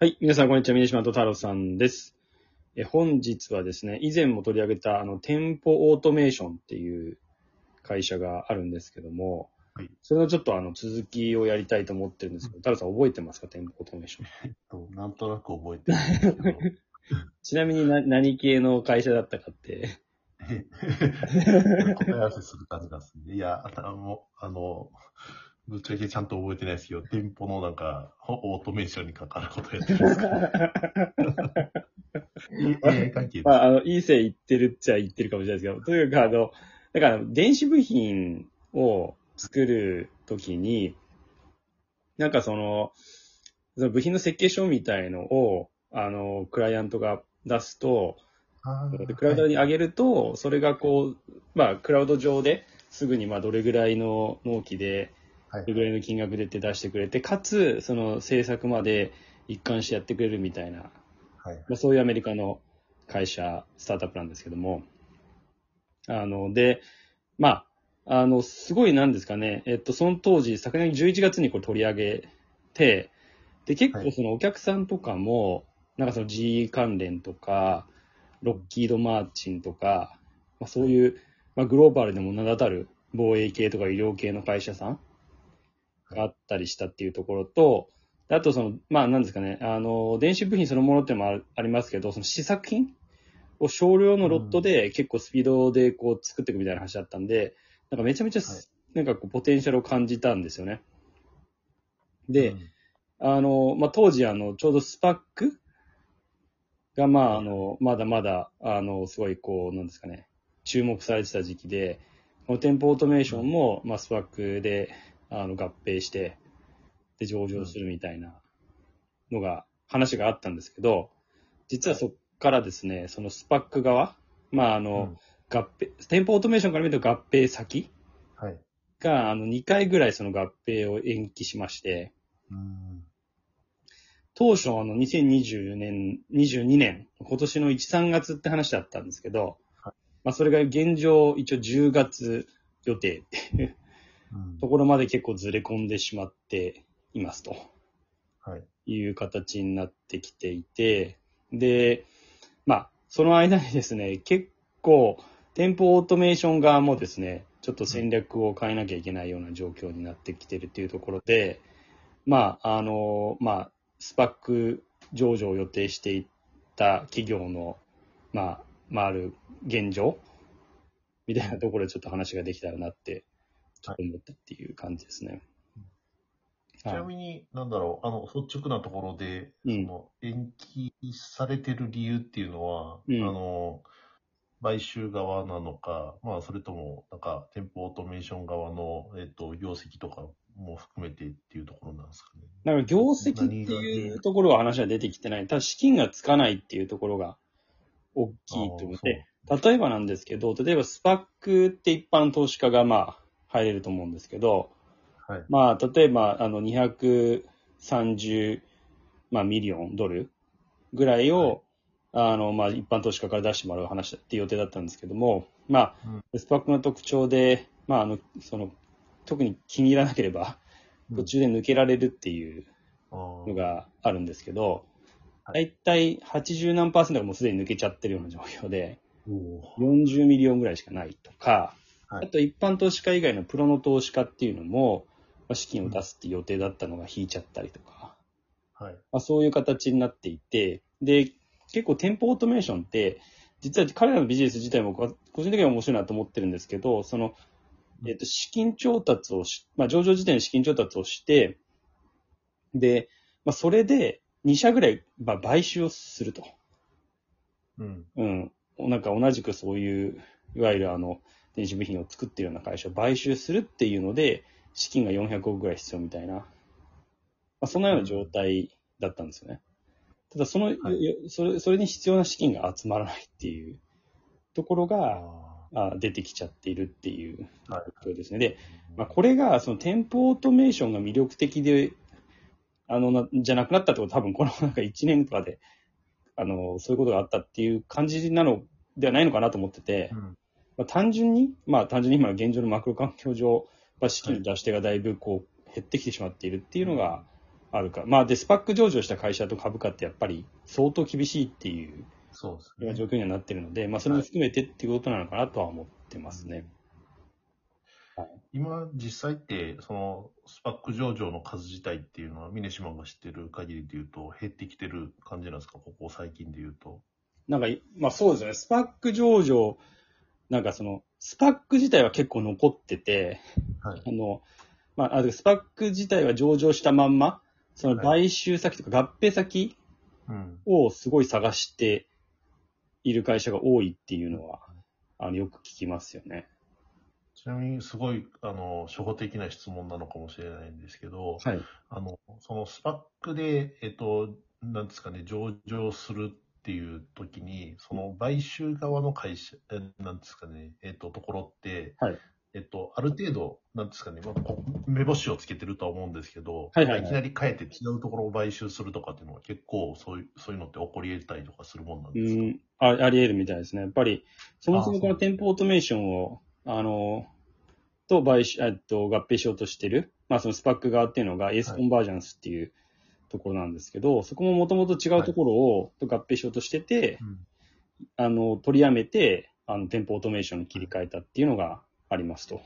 はい。皆さん、こんにちは。峰島と太郎さんです。え本日はですね、以前も取り上げた、あの、店舗オートメーションっていう会社があるんですけども、はいそれのちょっとあの、続きをやりたいと思ってるんですけど、太郎さん覚えてますか？店舗オートメーション。えっと、なんとなく覚えてるんですけど、ちなみにな何系の会社だったかって、え答え合わせする感じなんですね。いや、あの、あの、ぶっちゃけちゃんと覚えてないですけど、店舗のなんか、オートメーションに関わることやってるんです。か AI 関係です。まあ、あの、いい線いってるっちゃいってるかもしれないですけど、とにかくあの、だから、電子部品を作るときに、なんかその、その部品の設計書みたいのを、あの、クライアントが出すと、クラウドに上げると、それがこう、まあ、クラウド上ですぐにまあ、どれぐらいの納期で、はいどれぐらいの金額でって出してくれて、かつ、その制作まで一貫してやってくれるみたいな。はい。まあ、そういうアメリカの会社、スタートアップなんですけども、あの、で、まあ、あの、すごいなんですかね、えっと、その当時、昨年11月にこれ取り上げて、で、結構はい。そのお客さんとかも、なんかその GE 関連とか、ロッキード・マーチンとか、まあ、そういう、まあ、グローバルでも名だたる防衛系とか医療系の会社さんがあったりしたっていうところと、あとその、まあなんですかね、あの、電子部品そのものっていうのもありますけど、その試作品を少量のロットで結構スピードでこう作っていくみたいな話だったんで、なんかめちゃめちゃす、なんかこうポテンシャルを感じたんですよね。で、うん。あの、まあ、当時、あの、ちょうどスパックが、まあ、あの、まだまだ、あの、すごい、こう、なんですかね、注目されてた時期で、この店舗オートメーションも、まあ、スパックで、あの、合併して、で、上場するみたいなのが、話があったんですけど、実はそっからですね、そのスパック側、まあ、あの、合併、店舗オートメーションから見ると合併先はい。が、あの、2回ぐらいその合併を延期しまして、うん。当初、あの、2020年、22年、今年の1、3月って話だったんですけど、はいまあ、それが現状、一応10月予定っていううんところまで結構ずれ込んでしまっていますとはい。いう形になってきていて、で、まあ、その間にですね、結構、店舗オートメーション側もですね、ちょっと戦略を変えなきゃいけないような状況になってきてるっていうところで、まあ、あの、まあ、スパック上場を予定していた企業の、まあ、まあ、ある現状みたいなところでちょっと話ができたらなって、と思ったっていう感じですね。ちなみに、なんだろう、あの、率直なところで、うん。その、延期されてる理由っていうのは、うん。あの、買収側なのか、まあ、それとも、なんか、店舗オートメーション側の、えっと、業績とかも含めてっていうところなんですかね。なんか業績っていうところは話は出てきてない。ただ資金がつかないっていうところが大きいと思って、例えばなんですけど、例えばスパックって一般投資家がまあ入れると思うんですけど、はい。まあ例えばあの230、まあ、ミリオンドルぐらいを、あのまあ一般投資家から出してもらう話だっていう予定だったんですけども、まあ、 SPAC の特徴で、まああの、その、特に気に入らなければ、途中で抜けられるっていうのの、があるんですけど、はだいたい80何パーセントがもうすでに抜けちゃってるような状況で、おー。40 million ぐらいしかないとか、はいあと一般投資家以外のプロの投資家っていうのも、まあ資金を出すって予定だったのが引いちゃったりとか、はい。まあ、そういう形になっていて、で、結構店舗オートメーションって、実は彼らのビジネス自体も個人的には面白いなと思ってるんですけど、その、えっと、資金調達をし、まあ、上場時点で資金調達をして、で、まあ、それで2社ぐらい、まあ、買収をすると。うん。うん。なんか同じくそういう、いわゆるあの、電子部品を作っているような会社を買収するっていうので、資金が400億ぐらい必要みたいな、まあ、そんなような状態だったんですよね。ただ、その、はいよそれ、それに必要な資金が集まらないっていうところが、ああ出てきちゃっているっていうーはい。状況ですね。で、まあ、これが、その店舗オートメーションが魅力的で、あの、なじゃなくなったってことは多分このなんか1年とかで、あの、そういうことがあったっていう感じなのではないのかなと思ってて、うんまあ、単純に、まあ単純に今の現状のマクロ環境上、まあ、資金の出し手がだいぶこう減ってきてしまっているっていうのが、あるか。まあ、で、スパック上場した会社と株価ってやっぱり相当厳しいっていうそうですね。状況にはなってるので、まあ、それも含めてっていうことなのかなとは思ってますね。今、実際って、その、スパック上場の数自体っていうのは、峰島が知ってる限りで言うと、減ってきてる感じなんですか？ここ最近で言うと。なんかい、まあそうですよね。スパック上場、なんかその、スパック自体は結構残ってて、はい。あの、まあ、あスパック自体は上場したまんま、その買収先とか合併先うん。をすごい探している会社が多いっていうのは、あの、よく聞きますよね。ちなみに、すごい、あの、初歩的な質問なのかもしれないんですけど、はい。あの、そのスパックで、えっと、なんですかね、上場するっていう時に、その買収側の会社、えなんですかね、えっと、ところって、はい。えっと、ある程度、なんですかね、まあ、こう目星をつけてるとは思うんですけど、はいはいはい。きなり変えて違うところを買収するとかっていうのは結構そういう、そういうのって起こり得たりとかするもんなんうですか、ん、ああり得るみたいですね。やっぱり、そもそもこの店舗オートメーションを、あの、と買収、えっと、合併しようとしてる、まあそのスパック側っていうのがエースコンバージャンスっていうところなんですけど、そこももともと違うところを、と合併しようとしてて、うん。あの、取りやめて、あの、店舗オートメーションに切り替えたっていうのがありますと。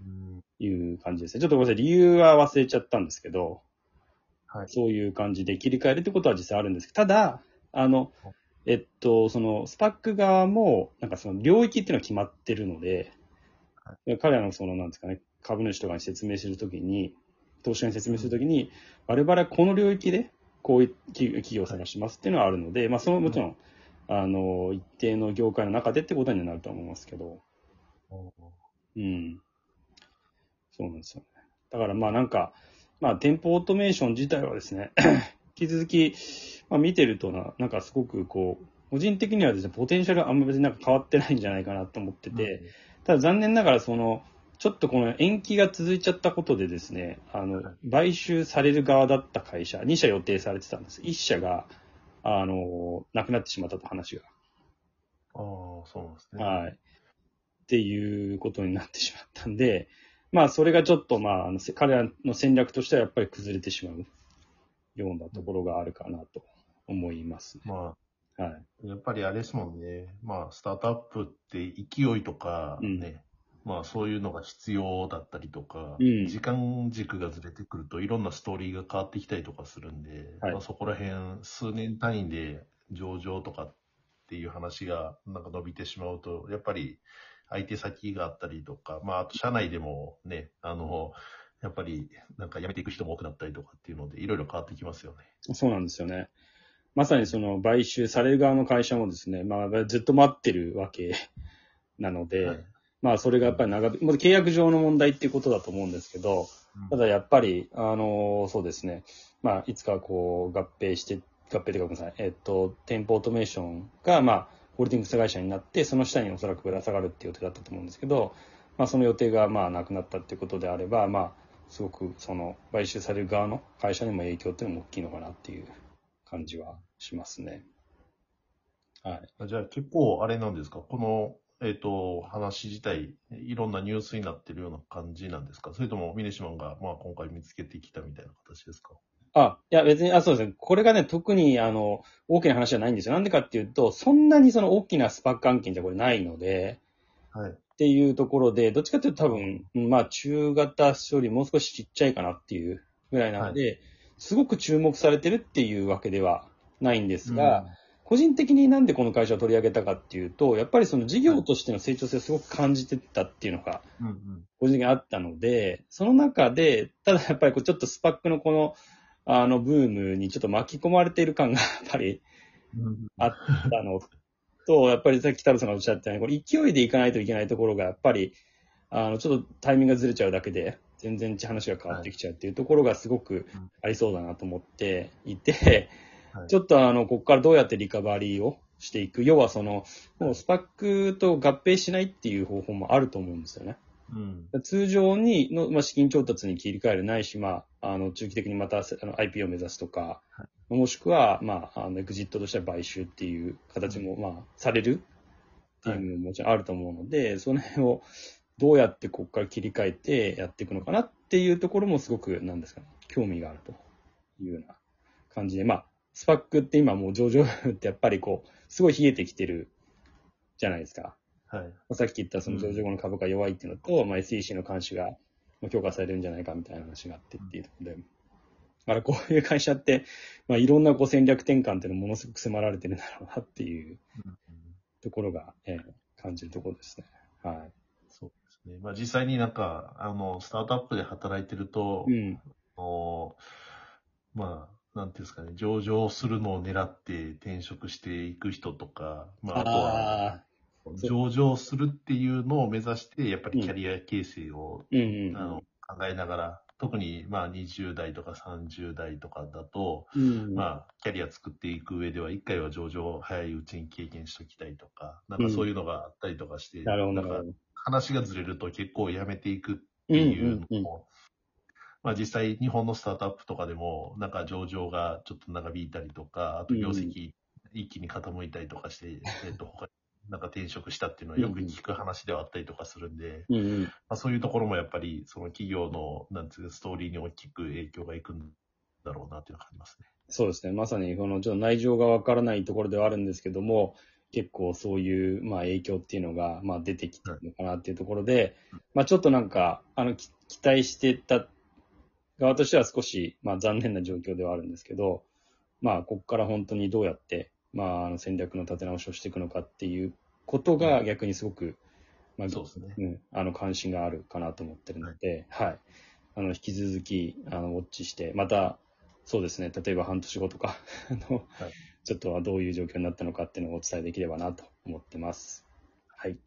うんいう感じですね。ちょっとごめんなさい、理由は忘れちゃったんですけど、はい。そういう感じで切り替えるってことは実際あるんですけど、ただ、あの、えっと、その、スパック側も、なんかその領域っていうのは決まってるので、彼らのその、なんですかね、株主とかに説明するときに、投資家に説明するときに、我々はこの領域で、こういう企企業を探しますっていうのはあるので、まあ、その、もちろん、あの、一定の業界の中でってことになると思いますけど、うん。そうなんですよね。だからまあなんか、まあ店舗オートメーション自体はですね、引き続き、まあ見てるとな、なんかすごくこう、個人的にはですね、ポテンシャルあんま別になんか変わってないんじゃないかなと思ってて、ただ残念ながらその、ちょっとこの延期が続いちゃったことでですね、あのはい、買収される側だった会社、2社予定されてたんです。1社が、あの、なくなってしまったと話が。ああ、そうなんですね。はい。っていうことになってしまったんで、まあ、それがちょっと、まあ、あのせ彼らの戦略としてはやっぱり崩れてしまうようなところがあるかなと思いますね。まあ、はい。やっぱりあれですもんね。まあ、スタートアップって勢いとかね、うんまあそういうのが必要だったりとか、うん時間軸がずれてくるといろんなストーリーが変わってきたりとかするんで、はいまあ、そこら辺数年単位で上場とかっていう話がなんか伸びてしまうと、やっぱり相手先があったりとか、まああと社内でもね、あの、やっぱりなんか辞めていく人も多くなったりとかっていうので、いろいろ変わってきますよね。そうなんですよね。まさにその買収される側の会社もですね、まあ、ずっと待ってるわけなので、はいまあ、それがやっぱり長引、もう契約上の問題っていうことだと思うんですけど、ただやっぱり、あのそうですね、まあ、いつかこう合併して、合併というかごめんなさい、えっと、店舗オートメーションが、まあ、ホールディングス会社になって、その下におそらくぶら下がるっていう予定だったと思うんですけど、まあ、その予定が、まあ、なくなったっていうことであれば、まあ、すごく、その、買収される側の会社にも影響っていうのも大きいのかなっていう感じはしますね。はい。じゃあ結構あれなんですか？この、えっ、と、話自体、いろんなニュースになってるような感じなんですか？それともミネシマンが、まあ今回見つけてきたみたいな形ですか？あ、いや別に、あ、そうですね。これがね、特に、あの、大きな話じゃないんですよ。なんでかっていうと、そんなにその大きなスパック案件じゃこれないので、はい。っていうところで、どっちかっていうと多分、うんまあ中型よりもう少しちっちゃいかなっていうぐらいなので、すごく注目されてるっていうわけではないんですが、個人的になんでこの会社を取り上げたかっていうと、やっぱりその事業としての成長性をすごく感じてたっていうのが。個人的にあったので、その中で、ただやっぱりこうちょっとスパックのこの、あの、ブームにちょっと巻き込まれている感がやっぱりうんあったのと、やっぱりさっき太郎さんがおっしゃったように、これ勢いでいかないといけないところがやっぱり、あの、ちょっとタイミングがずれちゃうだけで、全然話が変わってきちゃうっていうところがすごくありそうだなと思っていて、はいちょっとあの、ここからどうやってリカバリーをしていく？要はその、もうスパックと合併しないっていう方法もあると思うんですよね。うん。通常にの、まあ、資金調達に切り替えるないし、まあ、あの、中期的にまたあの IP を目指すとか、はもしくは、まあ、あの、エグジットとしては買収っていう形も、まあ、されるっていうのももちろんあると思うので、その辺をどうやってここから切り替えてやっていくのかなっていうところもすごく、なんですかね、興味があるというような感じで、まあ、スパックって今もう上場ってやっぱりこう、すごい冷えてきてるじゃないですか。はい。さっき言ったその上場後の株価弱いっていうのと、まあ、SEC の監視が強化されるんじゃないかみたいな話があってっていうところで、だからこういう会社って、まあ、いろんなこう戦略転換っていうのものすごく迫られてるんだろうなっていうところが、えー感じるところですね。はそうですね。まあ実際になんか、あの、スタートアップで働いてると、い。うん。あのまあ、なんていうんですかね、上場するのを狙って転職していく人とか、まあ、あとは、上場するっていうのを目指して、やっぱりキャリア形成を、ーうんうん。あの考えながら、特にまあ20代とか30代とかだと、うん。まあ、キャリア作っていく上では、一回は上場を早いうちに経験しときたいとか、なんかそういうのがあったりとかして、なるほど、ななんかるほど。話がずれると結構やめていくってうんいうのも、まあ実際日本のスタートアップとかでも、なんか上場がちょっと長引いたりとか、あと業績一気に傾いたりとかして、えっと、他になんか転職したっていうのはよく聞く話ではあったりとかするんで、うんうん。まあそういうところもやっぱり、その企業の、なんつうか、ストーリーに大きく影響がいくんだろうなっていうのがありますね。そうですね。まさに、この、ちょっと内情がわからないところではあるんですけども、結構そういう、まあ影響っていうのが、まあ出てきてるのかなっていうところで、まあちょっとなんか、あの、き期待してた側としては少し、まあ残念な状況ではあるんですけど、まあここから本当にどうやって、まああの戦略の立て直しをしていくのかっていうことが逆にすごく、まあ、そうですね。うん、あの、関心があるかなと思ってるので、はい。あの、引き続き、あの、ウォッチして、また、そうですね、例えば半年後とか、あの、はいちょっとはどういう状況になったのかっていうのをお伝えできればなと思ってます。はい。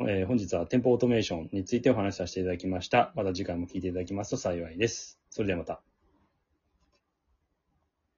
えー本日は店舗オートメーションについてお話しさせていただきました。また次回も聞いていただきますと幸いです。それではまた。